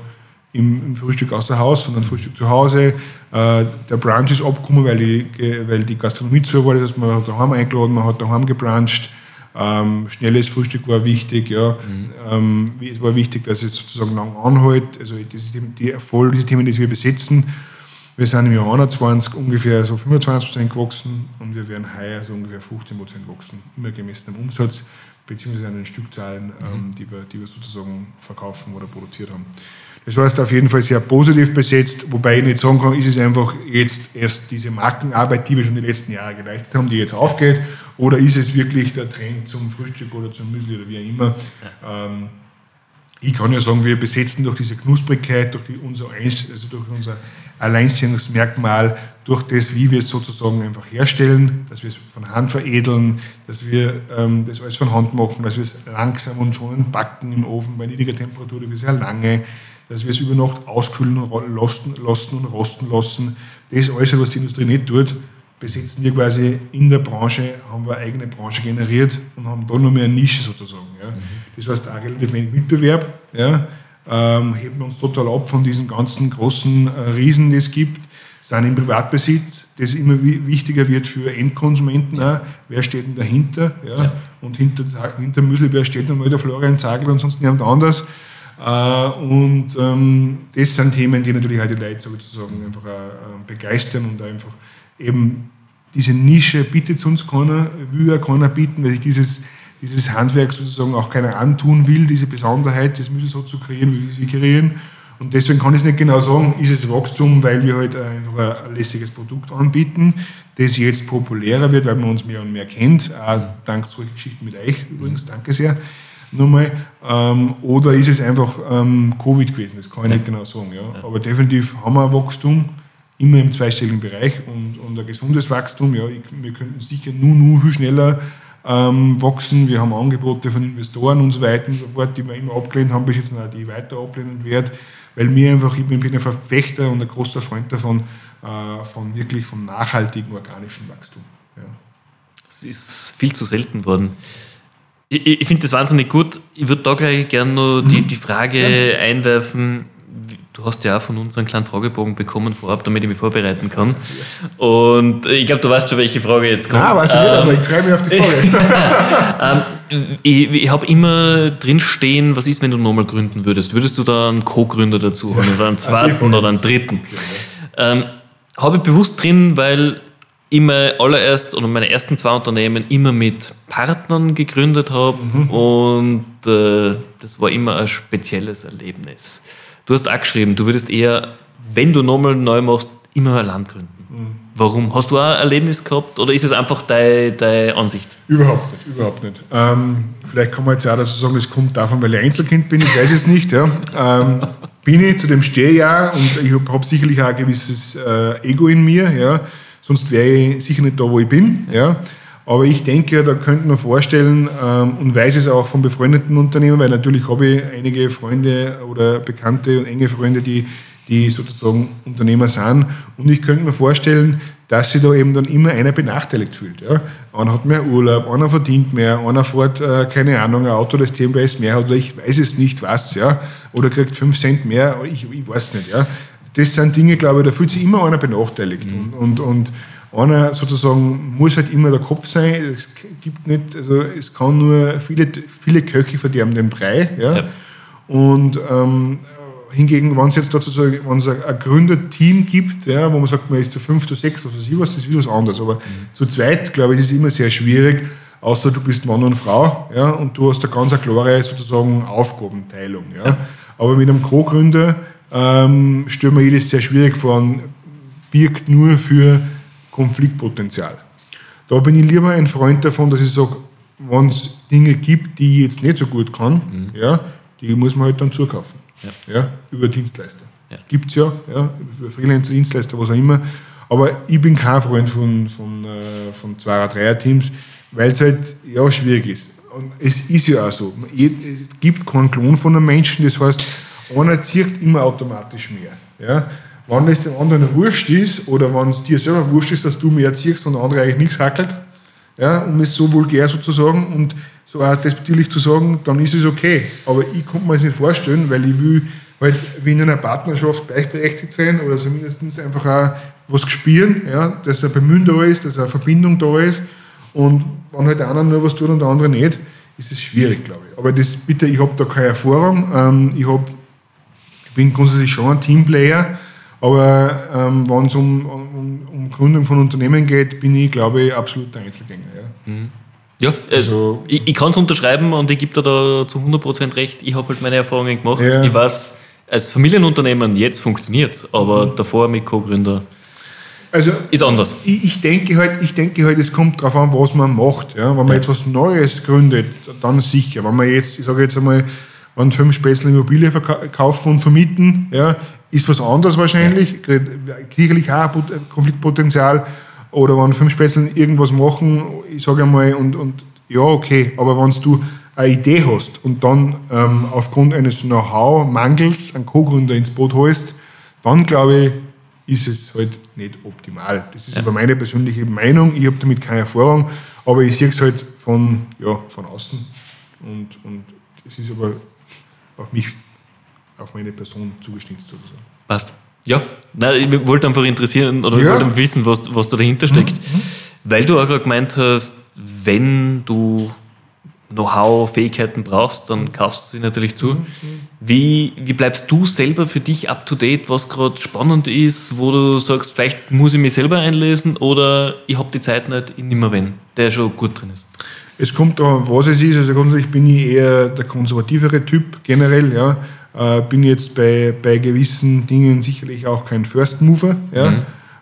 im, im, Frühstück außer Haus, sondern Frühstück zu Hause. Äh, der Brunch ist abgekommen, weil die, weil die Gastronomie zu war. Das heißt, man hat daheim eingeladen, man hat daheim gebruncht. Ähm, schnelles Frühstück war wichtig, ja. Mhm. Ähm, es war wichtig, dass es sozusagen lang anhält. Also das die, voll diese Themen, die wir besetzen. Wir sind im Jahr 21 ungefähr so 25 Prozent gewachsen und wir werden heuer so ungefähr 15 Prozent wachsen, immer gemessen am Umsatz beziehungsweise an den Stückzahlen, mhm. ähm, die, wir, die wir sozusagen verkaufen oder produziert haben. Das heißt auf jeden Fall sehr positiv besetzt, wobei ich nicht sagen kann, ist es einfach jetzt erst diese Markenarbeit, die wir schon die letzten Jahre geleistet haben, die jetzt aufgeht, oder ist es wirklich der Trend zum Frühstück oder zum Müsli oder wie auch immer. Ja. Ähm, ich kann ja sagen, wir besetzen durch diese Knusprigkeit, durch, die, unser, also durch unser Alleinstellungsmerkmal, durch das, wie wir es sozusagen einfach herstellen, dass wir es von Hand veredeln, dass wir ähm, das alles von Hand machen, dass wir es langsam und schonend backen im Ofen bei niedriger Temperatur für sehr lange, dass wir es über Nacht auskühlen lassen, lassen und rosten lassen. Das alles, was die Industrie nicht tut, besetzen wir quasi in der Branche, haben wir eine eigene Branche generiert und haben da nur mehr eine Nische sozusagen. Ja. Mhm. Das heißt, auch relativ wenig Mitbewerb, ja, ähm, heben wir uns total ab von diesen ganzen großen äh, Riesen, die es gibt, sind im Privatbesitz, das immer wichtiger wird für Endkonsumenten auch. Wer steht denn dahinter? Ja? ja. Und hinter, hinter Müslibär steht dann mal der Florian Zagel und sonst niemand anders. Äh, und ähm, das sind Themen, die natürlich halt die Leute sozusagen einfach äh, begeistern und einfach eben diese Nische bietet uns keiner, will ja keiner bieten, weil sich dieses, dieses Handwerk sozusagen auch keiner antun will, diese Besonderheit, das müssen so zu kreieren, wie wir kreieren. Und deswegen kann ich es nicht genau sagen, ist es Wachstum, weil wir halt einfach ein lässiges Produkt anbieten, das jetzt populärer wird, weil man uns mehr und mehr kennt, auch dank solcher Geschichten mit euch übrigens, danke sehr nochmal. Ähm, oder ist es einfach ähm, Covid gewesen? Das kann ich nicht genau sagen. Ja. Aber definitiv haben wir Wachstum, immer im zweistelligen Bereich und, und ein gesundes Wachstum. Ja, ich, wir könnten sicher nur, nur viel schneller ähm, wachsen. Wir haben Angebote von Investoren und so weiter und so fort, die wir immer abgelehnt haben, bis jetzt noch die weiter ablehnen werden, weil mir einfach, ich bin ein Verfechter und ein großer Freund davon, äh, von wirklich vom nachhaltigen organischen Wachstum. Ja. Das ist viel zu selten worden. Ich, ich finde das wahnsinnig gut. Ich würde da gleich gerne noch die, mhm. die Frage ja. einwerfen. Du hast ja auch von uns einen kleinen Fragebogen bekommen vorab, damit ich mich vorbereiten kann. Und ich glaube, du weißt schon, welche Frage jetzt kommt. Ah, weiß ich ähm, nicht, aber ich freue mich auf die Frage. [LAUGHS] ähm, ich, ich habe immer drinstehen, was ist, wenn du nochmal gründen würdest? Würdest du da einen Co-Gründer dazu haben oder einen [LAUGHS] zweiten oder einen dritten? Ähm, habe ich bewusst drin, weil immer allererst oder meine ersten zwei Unternehmen immer mit Partnern gegründet habe mhm. und äh, das war immer ein spezielles Erlebnis. Du hast auch geschrieben, du würdest eher, wenn du nochmal neu machst, immer ein Land gründen. Mhm. Warum? Hast du auch ein Erlebnis gehabt oder ist es einfach deine, deine Ansicht? Überhaupt nicht, überhaupt nicht. Ähm, vielleicht kann man jetzt auch dazu sagen, es kommt davon, weil ich Einzelkind bin, ich weiß es nicht. Ja. Ähm, bin ich, zu dem stehe ich auch und ich habe hab sicherlich auch ein gewisses äh, Ego in mir. Ja sonst wäre ich sicher nicht da, wo ich bin. Ja. Aber ich denke, da könnte man vorstellen ähm, und weiß es auch von befreundeten Unternehmen, weil natürlich habe ich einige Freunde oder Bekannte und enge Freunde, die, die sozusagen Unternehmer sind. Und ich könnte mir vorstellen, dass sich da eben dann immer einer benachteiligt fühlt. Ja. Einer hat mehr Urlaub, einer verdient mehr, einer fährt, äh, keine Ahnung, ein Auto, das 10 PS mehr hat, oder ich weiß es nicht was, ja. oder kriegt 5 Cent mehr, ich, ich weiß nicht. Ja das sind Dinge, glaube ich, da fühlt sich immer einer benachteiligt. Mhm. Und, und, einer sozusagen muss halt immer der Kopf sein. Es gibt nicht, also es kann nur viele, viele Köche verderben den Brei. Ja? ja. Und ähm, hingegen, wenn es jetzt dazu wenn es ein, ein Gründerteam gibt, ja, wo man sagt, man ist zu fünf, zu sechs, was weiß ich was, das ist wieder was anderes. Aber mhm. zu zweit, glaube ich, ist es immer sehr schwierig, außer du bist Mann und Frau ja, und du hast eine ganz klare sozusagen Aufgabenteilung. Ja. ja. Aber mit einem Co-Gründer ähm, stelle mir jedes sehr schwierig vor und birgt nur für Konfliktpotenzial. Da bin ich lieber ein Freund davon, dass ich sage, wenn es Dinge gibt, die ich jetzt nicht so gut kann, mhm. ja, die muss man halt dann zukaufen. Ja. ja über Dienstleister. Ja. Gibt es ja, ja, über Freelancer, Dienstleister, was auch immer. Aber ich bin kein Freund von, von, äh, von Zweier-, Dreier-Teams, weil es halt ja, schwierig ist. Und es ist ja auch so. Es gibt keinen Klon von einem Menschen, das heißt, einer zieht immer automatisch mehr. Ja? Wenn es dem anderen wurscht ist oder wenn es dir selber wurscht ist, dass du mehr ziehst und der andere eigentlich nichts hackelt, ja, um es so vulgär sozusagen und so auch despektierlich zu sagen, dann ist es okay. Aber ich kann mir das nicht vorstellen, weil ich will halt wie in einer Partnerschaft gleichberechtigt sein oder zumindest einfach auch was spüren, ja, dass ein Bemühen da ist, dass eine Verbindung da ist. Und wenn halt der eine nur was tut und der andere nicht, ist es schwierig, glaube ich. Aber das bitte, ich habe da keine Erfahrung. Ähm, ich habe ich bin grundsätzlich schon ein Teamplayer, aber ähm, wenn es um, um, um, Gründung von Unternehmen geht, bin ich, glaube ich, absoluter Einzelgänger. Ja, mhm. ja also, ich, ich kann es unterschreiben und ich gebe dir da zu 100% recht. Ich habe halt meine Erfahrungen gemacht. Ja. Ich weiß, als Familienunternehmen jetzt funktioniert es, aber mhm. davor mit Co-Gründer. Also, ist anders. Ich, ich, denke halt, ich denke halt, es kommt darauf an, was man macht. Ja? Wenn man ja. jetzt was Neues gründet, dann sicher. Wenn man jetzt, ich sage jetzt einmal, wenn fünf Spätzle Immobilie verkaufen und vermieten, ja, ist was anderes wahrscheinlich, sicherlich auch Konfliktpotenzial. Oder wenn fünf Spätzle irgendwas machen, ich sage einmal, und, und ja, okay, aber wenn du eine Idee hast und dann ähm, aufgrund eines Know-how-Mangels einen Co-Gründer ins Boot holst, dann glaube ich, ist es halt nicht optimal. Das ist ja. aber meine persönliche Meinung. Ich habe damit keine Erfahrung, aber ich sehe es halt von, ja, von außen. Und, und es ist aber auf mich, auf meine Person zugeschnitzt oder so. Passt. Ja, Nein, ich wollte einfach interessieren oder ja. wollte wissen, was, was da dahinter steckt. Mhm. mhm. Weil du auch gerade gemeint hast, wenn du Know-how, Fähigkeiten brauchst, dann kaufst du sie natürlich zu. Mhm. Wie, wie bleibst du selber für dich up to date, was gerade spannend ist, wo du sagst, vielleicht muss ich mich selber einlesen oder ich habe die Zeit nicht, ich nehme wenn, der schon gut drin ist? Es kommt da, was es ist. Also grundsätzlich bin ich eher der konservativere Typ generell. Ja. Äh, bin jetzt bei, bei gewissen Dingen sicherlich auch kein First Mover. Ja. Mhm.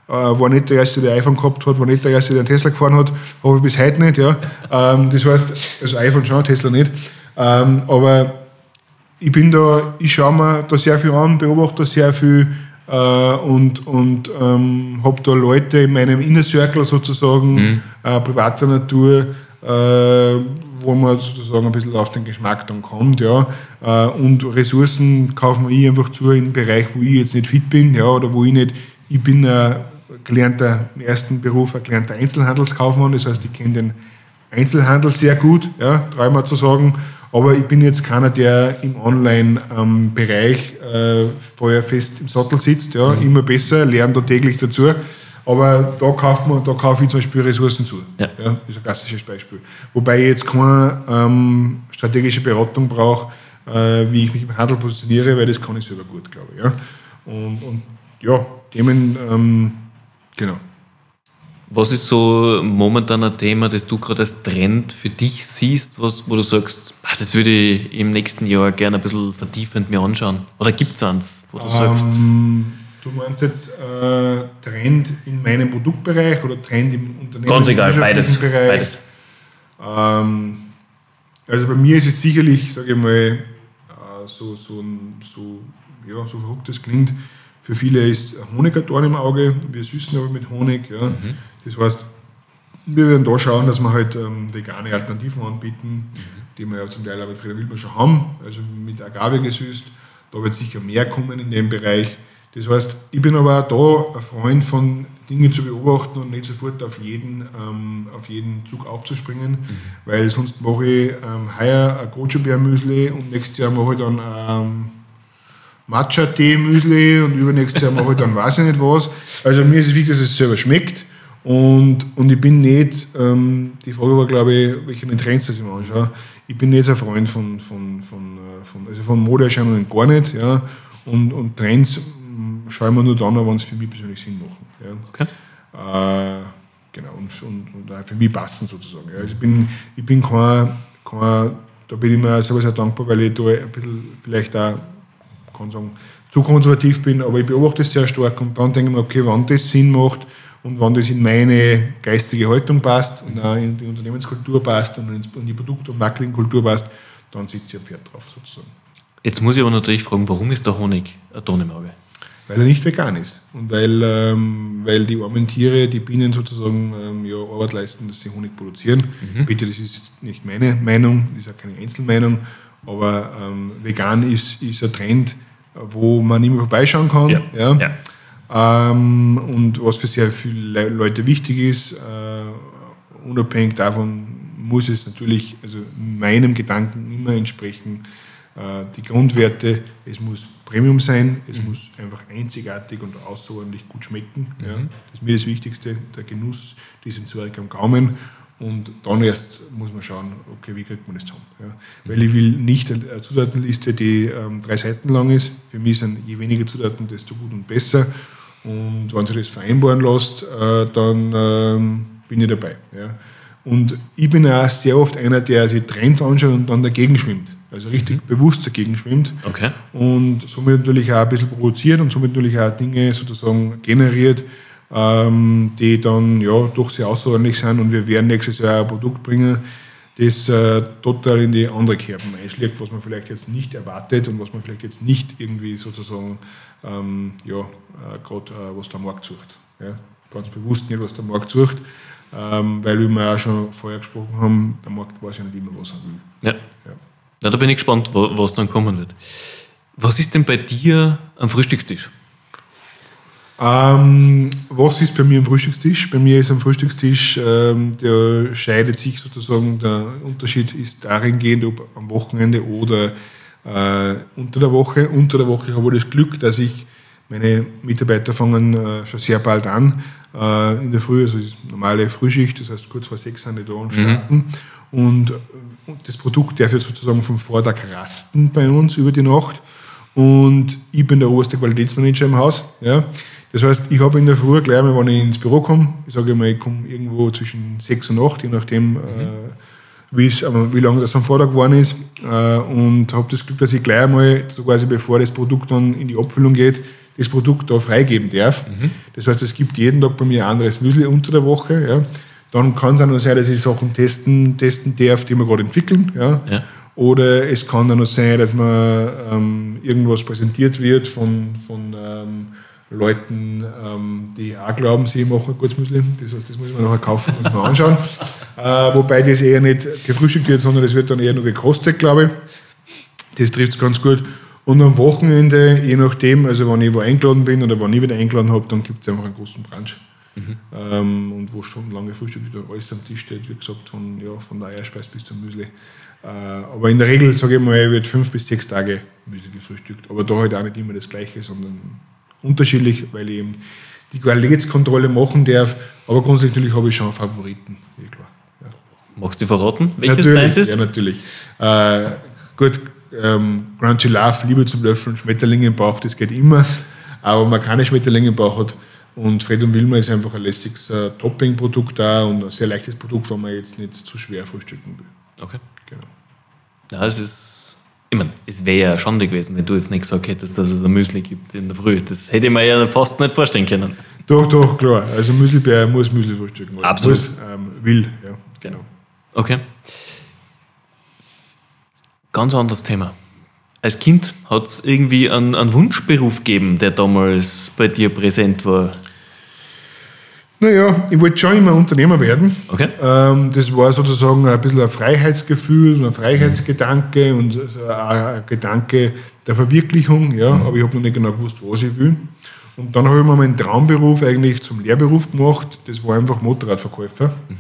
Äh, war nicht der Erste, der iPhone gehabt hat, war nicht der Erste, der einen Tesla gefahren hat, hoffe ich bis heute nicht. Ja. Ähm, das heißt, also iPhone schon, Tesla nicht. Ähm, aber ich bin da, ich schaue mir da sehr viel an, beobachte da sehr viel äh, und, und ähm, habe da Leute in meinem Inner Circle sozusagen, mhm. äh, privater Natur, wo man sozusagen ein bisschen auf den Geschmack dann kommt, ja. Äh, und Ressourcen kaufen wir einfach zu im Bereich, wo ich jetzt nicht fit bin, ja, oder wo ich nicht, ich bin ein gelernter, im ersten Beruf ein gelernter Einzelhandelskaufmann, das heißt, ich kenne den Einzelhandel sehr gut, ja, traue mal zu sagen, aber ich bin jetzt keiner, der im Online-Bereich äh, vorher fest im Sattel sitzt. Ja, mhm. Immer besser, lerne da täglich dazu. Aber da kauft man, da kaufe ich zum Beispiel Ressourcen zu. Ja. ja das ist ein klassisches Beispiel. Wobei ich jetzt keine ähm, strategische Beratung brauche, äh, wie ich mich im Handel positioniere, weil das kann ich selber gut, glaube ich. Ja. Und, und ja, Themen, ähm, genau. Was ist so momentan ein Thema, das du gerade als Trend für dich siehst, was, wo du sagst, ah, das würde ich im nächsten Jahr gerne ein bisschen vertiefend mir anschauen? Oder gibt es eins, wo du ähm, sagst? Du meinst jetzt äh, Trend in meinem Produktbereich oder Trend im Unternehmen? Ganz egal, beides. Bereich? beides. Ähm, also bei mir ist es sicherlich, sage ich mal, äh, so, so, so, ja, so verrückt das klingt, für viele ist Honig ein Dorn im Auge. Wir süßen aber mit Honig. Ja. Mhm. Das heißt, wir werden da schauen, dass wir halt ähm, vegane Alternativen anbieten, mhm. die wir ja zum Teil auch bei Frieda Wildmann schon haben, also mit Agave gesüßt. Da wird sicher mehr kommen in dem Bereich. Das heißt, ich bin aber auch da ein Freund von Dinge zu beobachten und nicht sofort auf jeden, ähm, auf jeden Zug aufzuspringen, mhm. weil sonst mache ich ähm, heuer ein Goji-Bär-Müsli und nächstes Jahr mache ich dann ähm, Matcha-Tee-Müsli und übernächstes Jahr mache ich dann weiß ich nicht was. Also mir ist es wichtig, dass es selber schmeckt und, und ich bin nicht, ähm, die Frage war, glaube ich, welche Trends das ich mir anschaue. Ich bin nicht ein Freund von, von, von, äh, von, also von Modeerscheinungen gar nicht. Ja. Und, und Trends schaue ich mir nur dann an, wenn es für mich persönlich Sinn machen. Ja. Okay. Äh, genau, und, und, und für mich passen sozusagen. Ja. Also ich bin, ich bin kein, kein, da bin ich mir selber sehr dankbar, weil ich da ein bisschen vielleicht auch, kann sagen, zu konservativ bin, aber ich beobachte es sehr stark und dann denke ich mir, okay, wann das Sinn macht, und wenn das in meine geistige Haltung passt und auch in die Unternehmenskultur passt und in die Produkt- und Marketingkultur passt, dann sitzt ihr Pferd drauf sozusagen. Jetzt muss ich aber natürlich fragen, warum ist der Honig ein Ton im Auge? Weil er nicht vegan ist und weil, ähm, weil die armen Tiere, die Bienen sozusagen ähm, ja, Arbeit leisten, dass sie Honig produzieren. Mhm. Bitte, das ist nicht meine Meinung, das ist auch keine Einzelmeinung, aber ähm, vegan ist, ist ein Trend, wo man nicht mehr vorbeischauen kann. Ja. ja. ja. Ähm, und was für sehr viele Leute wichtig ist, äh, unabhängig davon muss es natürlich also meinem Gedanken immer entsprechen, die Grundwerte, es muss Premium sein, es mhm. muss einfach einzigartig und außerordentlich gut schmecken. Mhm. Ja. Das ist mir das Wichtigste, der Genuss, diesen Zwerg am Gaumen. Und dann erst muss man schauen, okay, wie kriegt man das zusammen. Ja. Weil ich will nicht eine Zutatenliste, die ähm, drei Seiten lang ist. Für mich sind je weniger Zutaten, desto gut und besser. Und wenn sich das vereinbaren lässt, äh, dann ähm, bin ich dabei. Ja. Und ich bin auch sehr oft einer, der sich Trends anschaut und dann dagegen schwimmt. Also richtig mhm. bewusst dagegen schwimmt. Okay. Und somit natürlich auch ein bisschen provoziert und somit natürlich auch Dinge sozusagen generiert, ähm, die dann ja doch sehr außerordentlich sind. Und wir werden nächstes Jahr ein Produkt bringen, das äh, total in die andere Kerben einschlägt, was man vielleicht jetzt nicht erwartet und was man vielleicht jetzt nicht irgendwie sozusagen ähm, ja, äh, gerade äh, was der Markt sucht. Ja. Ganz bewusst nicht, was der Markt sucht, ähm, weil wir auch schon vorher gesprochen haben, der Markt weiß ja nicht immer, was er will. Ja. ja. Ja da bin ich gespannt, was dann kommen wird. Was ist denn bei dir am Frühstückstisch? Ähm, was ist bei mir am Frühstückstisch? Bei mir ist am Frühstückstisch, ähm, der scheidet sich sozusagen, der Unterschied ist darin gehend, ob am Wochenende oder äh, unter der Woche. Unter der Woche habe ich das Glück, dass ich meine Mitarbeiter fangen äh, schon sehr bald an äh, in der Früh, also ist normale Frühschicht, das heißt kurz vor sechs sind die da und mhm. starten. Mhm. Und, und das Produkt darf jetzt sozusagen vom Vortag rasten bei uns über die Nacht. und ich bin der oberste Qualitätsmanager im Haus. Ja. Das heißt, ich habe in der Früh gleich mal, wenn ich ins Büro komme, ich sage mal, ich komme irgendwo zwischen 6 und 8, je nachdem, mhm. äh, wie lange das am Vortag geworden ist. Äh, und habe das Glück, dass ich gleich mal, so quasi bevor das Produkt dann in die Abfüllung geht, das Produkt da freigeben darf. Mhm. Das heißt, es gibt jeden Tag bei mir ein anderes Müsli unter der Woche. Ja. Dann kann es auch noch sein, dass ich Sachen testen, testen darf, die wir gerade entwickeln. Ja. ja. Oder es kann dann noch sein, dass man ähm, irgendwas präsentiert wird von, von ähm, Leuten, ähm, die auch glauben, sie machen Kurzmuslim. Das heißt, das muss man nachher kaufen und mal anschauen. [LAUGHS] äh, wobei das eher nicht gefrühstückt wird, sondern das wird dann eher nur gekostet, glaube ich. Das trifft es ganz gut. Und am Wochenende, je nachdem, also wenn ich wo eingeladen bin oder wenn ich wieder eingeladen habe, dann gibt es einfach einen großen Brunch. Mhm. Ähm, und wo stundenlange Frühstück wieder alles am Tisch steht, wie gesagt, von, ja, von der Eierspeis bis zum Müsli. Äh, aber in der Regel, sage ich mal, wird fünf bis sechs Tage Müsli gefrühstückt. Aber da halt auch nicht immer das Gleiche, sondern unterschiedlich, weil ich eben die Qualitätskontrolle machen darf. Aber grundsätzlich habe ich schon Favoriten, eh klar. Ja. Magst du verraten, welches natürlich, deins ist? Ja, natürlich. Äh, gut, ähm, Crunchy Love, Liebe zum Löffeln, Schmetterlinge im Bauch, das geht immer. Aber man keine Schmetterlinge im Bauch hat. Und Fred und Wilmer ist einfach ein lästiges äh, Topping-Produkt da und ein sehr leichtes Produkt, wenn man jetzt nicht zu schwer frühstücken will. Okay. Genau. Ja, es ist ich meine, es wäre ja Schande gewesen, wenn du jetzt nicht gesagt hättest, dass es ein Müsli gibt in der Früh. Das hätte ich mir ja fast nicht vorstellen können. Doch, doch, klar. Also Müslibär muss Müsli frühstücken. Absolut. Muss, ähm, will, ja. Genau. Okay. Ganz anderes Thema. Als Kind hat es irgendwie einen, einen Wunschberuf gegeben, der damals bei dir präsent war. Naja, ich wollte schon immer Unternehmer werden. Okay. Ähm, das war sozusagen ein bisschen ein Freiheitsgefühl, ein Freiheitsgedanke und ein Gedanke der Verwirklichung. Ja. Mhm. Aber ich habe noch nicht genau gewusst, was ich will. Und dann habe ich mir meinen Traumberuf eigentlich zum Lehrberuf gemacht. Das war einfach Motorradverkäufer. Mhm.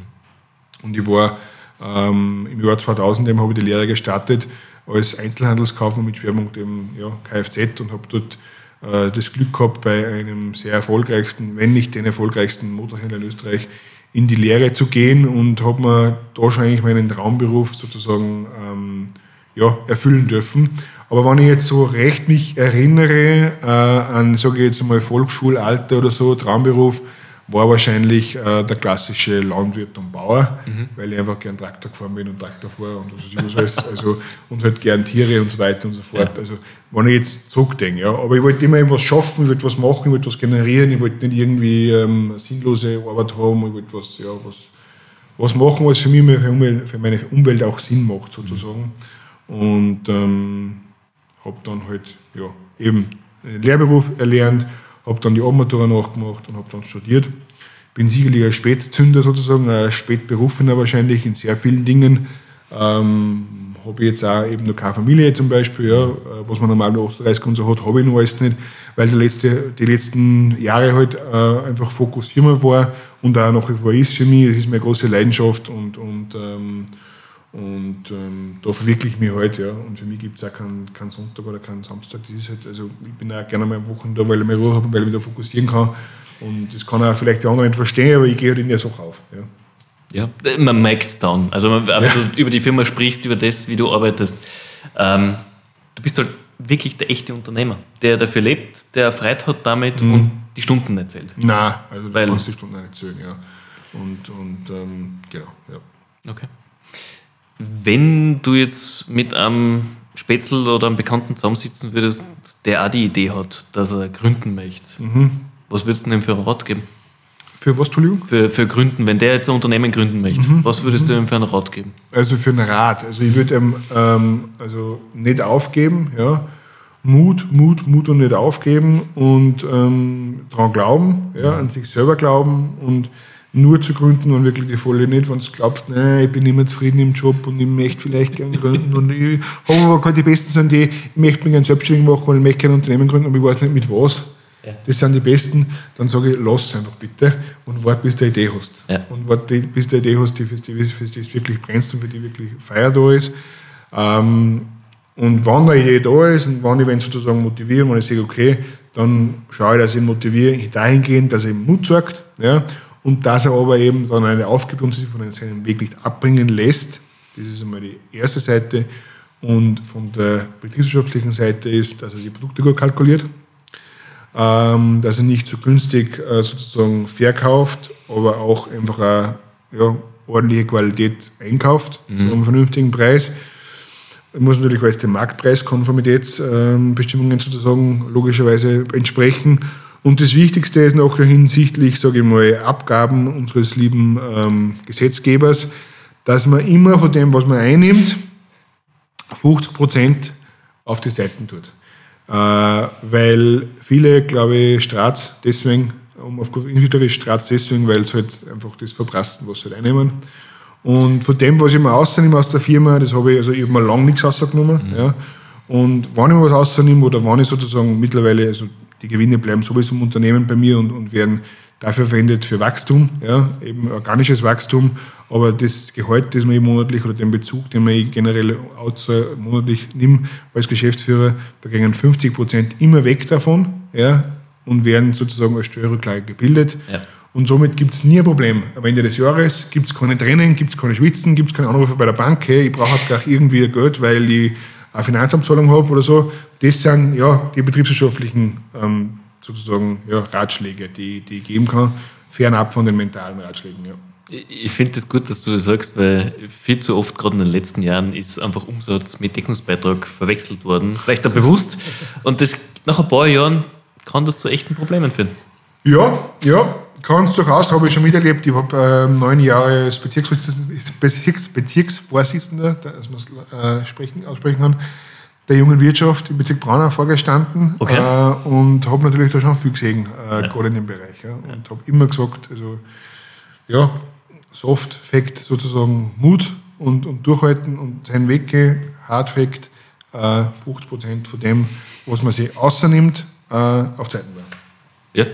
Und ich war ähm, im Jahr 2000 habe ich die Lehre gestartet als Einzelhandelskaufmann mit Schwerpunkt im ja, Kfz und habe dort das Glück gehabt, bei einem sehr erfolgreichsten, wenn nicht den erfolgreichsten Motorhändler in Österreich in die Lehre zu gehen und habe mir da schon eigentlich meinen Traumberuf sozusagen ähm, ja, erfüllen dürfen. Aber wenn ich jetzt so recht mich erinnere äh, an, sage ich jetzt mal, Volksschulalter oder so, Traumberuf, war wahrscheinlich äh, der klassische Landwirt und Bauer, mhm. weil ich einfach gern Traktor gefahren bin und Traktor fahre und was weiß [LAUGHS] also und halt gern Tiere und so weiter und so fort. Ja. Also wenn ich jetzt zurückdenke, ja. Aber ich wollte immer etwas schaffen, ich wollte was machen, ich wollte was generieren, ich wollte nicht irgendwie ähm, sinnlose Arbeit haben, ich wollte was, ja, was, was machen, was für mich für, Umwelt, für meine Umwelt auch Sinn macht, sozusagen. Mhm. Und ähm, habe dann halt ja, eben einen Lehrberuf erlernt habe dann die Abmatura nachgemacht und habe dann studiert. Bin sicherlich ein Spätzünder sozusagen, ein Spätberufener wahrscheinlich in sehr vielen Dingen. Ähm, habe jetzt auch eben noch keine Familie zum Beispiel, ja, was man normal mit 38 und so hat, habe ich noch alles nicht, weil die, letzte, die letzten Jahre halt äh, einfach Fokus Firma war und auch nach wie vor ist für mich. Es ist meine große Leidenschaft und, und ähm, und ähm, da verwirkliche ich mich halt, ja. Und für mich gibt es auch keinen, keinen Sonntag oder keinen Samstag. Das ist halt, also ich bin auch gerne mal am Wochenende da, weil ich mehr Ruhe habe und weil ich mich da fokussieren kann. Und das kann auch vielleicht der andere nicht verstehen, aber ich gehe halt in der Sache auf. Ja, ja man merkt es dann. Also wenn ja. du über die Firma sprichst, über das, wie du arbeitest. Ähm, du bist halt wirklich der echte Unternehmer, der dafür lebt, der Freude hat damit mhm. und die Stunden nicht zählt. Nein, also du weil, kannst die Stunden nicht zählen, ja. Und, und ähm, genau, ja. Okay. Wenn du jetzt mit einem Spätzl oder einem Bekannten zusammensitzen würdest, der auch die Idee hat, dass er gründen möchte, mhm. was würdest du ihm für einen Rat geben? Für was, Entschuldigung? Für, für Gründen, wenn der jetzt ein Unternehmen gründen möchte, mhm. was würdest du ihm für einen Rat geben? Also für einen Rat, also ich würde ihm ähm, also nicht aufgeben, ja. Mut, Mut, Mut und nicht aufgeben und ähm, daran glauben, ja, an sich selber glauben und nur zu gründen und wirklich die volle nicht, wenn du glaubst, nein, ich bin mehr zufrieden im Job und ich möchte vielleicht gerne gründen und ich habe aber gerade die Besten sind die, ich möchte mich gerne selbstständig machen und ich möchte kein Unternehmen gründen, aber ich weiß nicht mit was. Ja. Das sind die Besten, dann sage ich, lass einfach bitte und warte, bis du eine Idee hast. Ja. Und warte, bis du eine Idee hast, die für die, für die es wirklich brennst und für die wirklich Feier da ist. Ähm, und wenn eine Idee da ist und wenn ich wenn sozusagen motiviere, wenn ich sage, okay, dann schaue ich, dass ich motiviere dahingehend, dass er Mut sagt. Ja, und dass er aber eben dann eine aufgibt und sich von seinem Weg nicht abbringen lässt. Das ist einmal die erste Seite. Und von der betriebswirtschaftlichen Seite ist, dass er die Produkte gut kalkuliert, ähm, dass er nicht zu so günstig äh, sozusagen verkauft, aber auch einfach eine ja, ordentliche Qualität einkauft mhm. zu einem vernünftigen Preis. Muss natürlich alles den Marktpreiskonformitätsbestimmungen ähm, sozusagen logischerweise entsprechen. Und das Wichtigste ist noch hinsichtlich, sage ich mal, Abgaben unseres lieben ähm, Gesetzgebers, dass man immer von dem, was man einnimmt, 50 Prozent auf die Seiten tut. Äh, weil viele, glaube ich, Strats deswegen, um auf individuelle Strats deswegen, weil sie halt einfach das verprassen, was sie halt einnehmen. Und von dem, was ich mir rausnehme aus der Firma, das habe ich, also ich habe mir lange nichts rausgenommen. Mhm. Ja. Und wenn ich mir was rausnehme oder wenn ich sozusagen mittlerweile, also die Gewinne bleiben sowieso im Unternehmen bei mir und, und werden dafür verwendet für Wachstum, ja, eben organisches Wachstum, aber das Gehalt, das man monatlich oder den Bezug, den man generell monatlich nimmt als Geschäftsführer, da gehen 50 Prozent immer weg davon ja, und werden sozusagen als Steuerrücklage gebildet. Ja. Und somit gibt es nie ein Problem. Am Ende des Jahres gibt es keine Tränen, gibt es keine Schwitzen, gibt es keine Anrufe bei der Bank, hey, ich brauche halt gleich irgendwie Geld, weil ich eine Finanzamtszahlung habe oder so. Das sind ja die betriebswirtschaftlichen ähm, sozusagen ja, Ratschläge, die, die ich geben kann, fernab von den mentalen Ratschlägen. Ja. Ich finde es das gut, dass du das sagst, weil viel zu oft, gerade in den letzten Jahren, ist einfach Umsatz mit Deckungsbeitrag verwechselt worden. Vielleicht auch bewusst. Und das nach ein paar Jahren kann das zu echten Problemen führen. Ja, ja, kann es durchaus, habe ich schon miterlebt. Ich habe äh, neun Jahre als Bezirksvorsitzender, Bezirks, Bezirksvorsitzender, dass man es äh, sprechen, aussprechen kann, der jungen Wirtschaft im Bezirk Braunau vorgestanden okay. äh, und habe natürlich da schon viel gesehen, äh, ja. gerade in dem Bereich. Ja, und habe immer gesagt, also ja, Soft Fact sozusagen Mut und, und Durchhalten und sein Weg gehen, Hard Fact äh, 50% von dem, was man sich außernimmt, äh, auf Zeiten werden. Ja,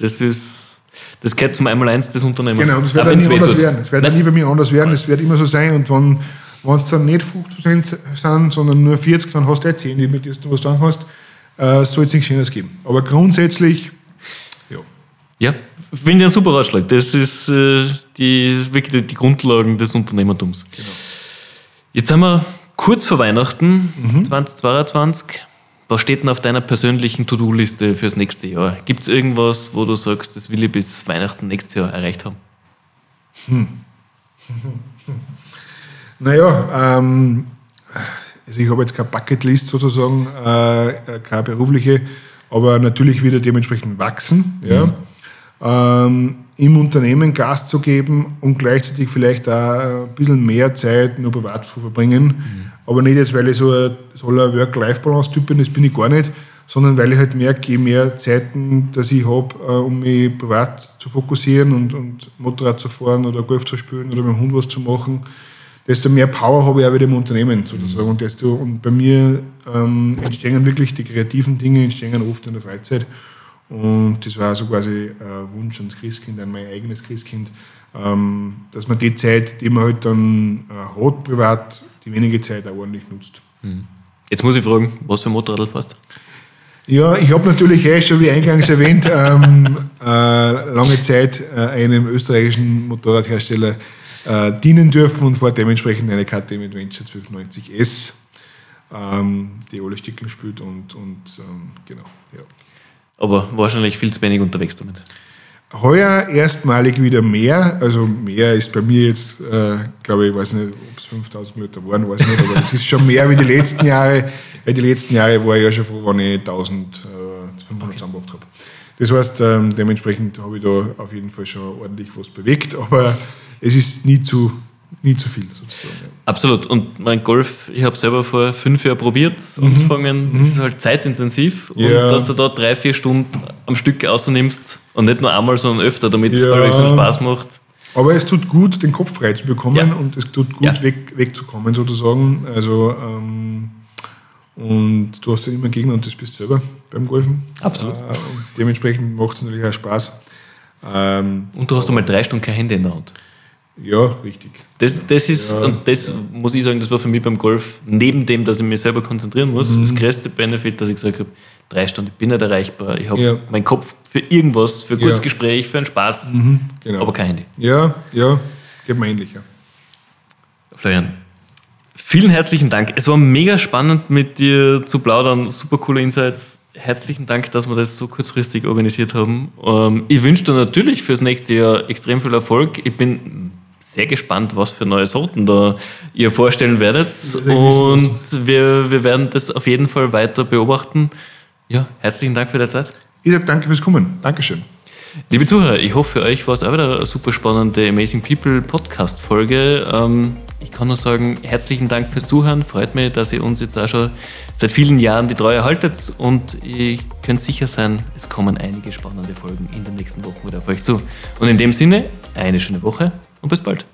das ist das gehört zum Einmaleins des Unternehmens. Genau, das wird auch nie anders werden. Es wird nie bei mir anders werden, es wird immer so sein. Und wenn wenn es dann nicht 50 sind, sondern nur 40, dann hast du eh 10, die mit denen du was dran hast. Äh, soll es nichts Schönes geben. Aber grundsätzlich, ja. Ja, finde ich einen super Ratschlag. Das ist äh, die, wirklich die Grundlagen des Unternehmertums. Genau. Jetzt sind wir kurz vor Weihnachten mhm. 2022. Was steht denn auf deiner persönlichen To-Do-Liste fürs nächste Jahr? Gibt es irgendwas, wo du sagst, das will ich bis Weihnachten nächstes Jahr erreicht haben? Hm. [LAUGHS] Naja, ähm, also ich habe jetzt keine Bucketlist sozusagen, äh, keine berufliche, aber natürlich wieder dementsprechend wachsen. Ja. Mhm. Ähm, Im Unternehmen Gas zu geben und gleichzeitig vielleicht auch ein bisschen mehr Zeit nur privat zu verbringen. Mhm. Aber nicht jetzt, weil ich so ein, so ein Work-Life-Balance-Typ bin, das bin ich gar nicht, sondern weil ich halt merke, je mehr Zeiten, dass ich habe, äh, um mich privat zu fokussieren und, und Motorrad zu fahren oder Golf zu spielen oder mit dem Hund was zu machen, desto mehr Power habe ich auch wieder im Unternehmen sozusagen. Mhm. Und, desto, und bei mir ähm, entstehen wirklich die kreativen Dinge, entstehen oft in der Freizeit. Und das war so quasi ein Wunsch ans Christkind, an mein eigenes Christkind, ähm, dass man die Zeit, die man halt dann äh, hat, privat, die wenige Zeit auch ordentlich nutzt. Mhm. Jetzt muss ich fragen, was für Motorrad fährst ja, ich habe natürlich eh schon, wie eingangs erwähnt, ähm, [LAUGHS] äh, lange Zeit äh, einem österreichischen Motorradhersteller äh, dienen dürfen und fahrt dementsprechend eine KTM Adventure 1290S, ähm, die alle Stickeln spielt und, und ähm, genau. Ja. Aber wahrscheinlich viel zu wenig unterwegs damit. Heuer erstmalig wieder mehr, also mehr ist bei mir jetzt, äh, glaube ich, weiß nicht, ob es 5000 Meter waren, weiß nicht, aber es ist schon mehr wie die letzten Jahre. Weil die letzten Jahre war ich ja schon froh, wenn ich 1500 okay. zusammengebracht habe. Das heißt, ähm, dementsprechend habe ich da auf jeden Fall schon ordentlich was bewegt, aber es ist nie zu, nie zu viel sozusagen. Ja. Absolut. Und mein Golf, ich habe selber vor fünf Jahren probiert, mhm. anzufangen. Mhm. Es ist halt zeitintensiv und ja. dass du da drei, vier Stunden am Stück außernimmst und nicht nur einmal, sondern öfter, damit es ja. halbwegs Spaß macht. Aber es tut gut, den Kopf frei zu bekommen ja. und es tut gut, weg, wegzukommen sozusagen. Also ähm, und du hast ja immer Gegner und das bist du selber beim Golfen. Absolut. Äh, und dementsprechend macht es natürlich auch Spaß. Ähm, und du hast einmal drei Stunden keine Hände in der Hand. Ja, richtig. Das, das ist, ja, und das ja. muss ich sagen, das war für mich beim Golf, neben dem, dass ich mich selber konzentrieren muss, mhm. das größte Benefit, dass ich gesagt habe, drei Stunden, ich bin nicht erreichbar, ich habe ja. meinen Kopf für irgendwas, für ein kurzes Gespräch, für einen Spaß, mhm, genau. aber kein Handy. Ja, ja, geht mir ähnlich, ja. Florian, Vielen herzlichen Dank. Es war mega spannend, mit dir zu plaudern. Super coole Insights. Herzlichen Dank, dass wir das so kurzfristig organisiert haben. Ähm, ich wünsche dir natürlich fürs nächste Jahr extrem viel Erfolg. Ich bin sehr gespannt, was für neue Sorten da ihr vorstellen werdet. Und wir, wir werden das auf jeden Fall weiter beobachten. Ja, herzlichen Dank für die Zeit. Ich sage danke fürs Kommen. Dankeschön. Liebe Zuhörer, ich hoffe, für euch war es auch wieder eine super spannende Amazing People Podcast-Folge. Ähm, ich kann nur sagen, herzlichen Dank fürs Zuhören. Freut mich, dass ihr uns jetzt auch schon seit vielen Jahren die Treue haltet und ihr könnt sicher sein, es kommen einige spannende Folgen in den nächsten Wochen wieder auf euch zu. Und in dem Sinne, eine schöne Woche und bis bald.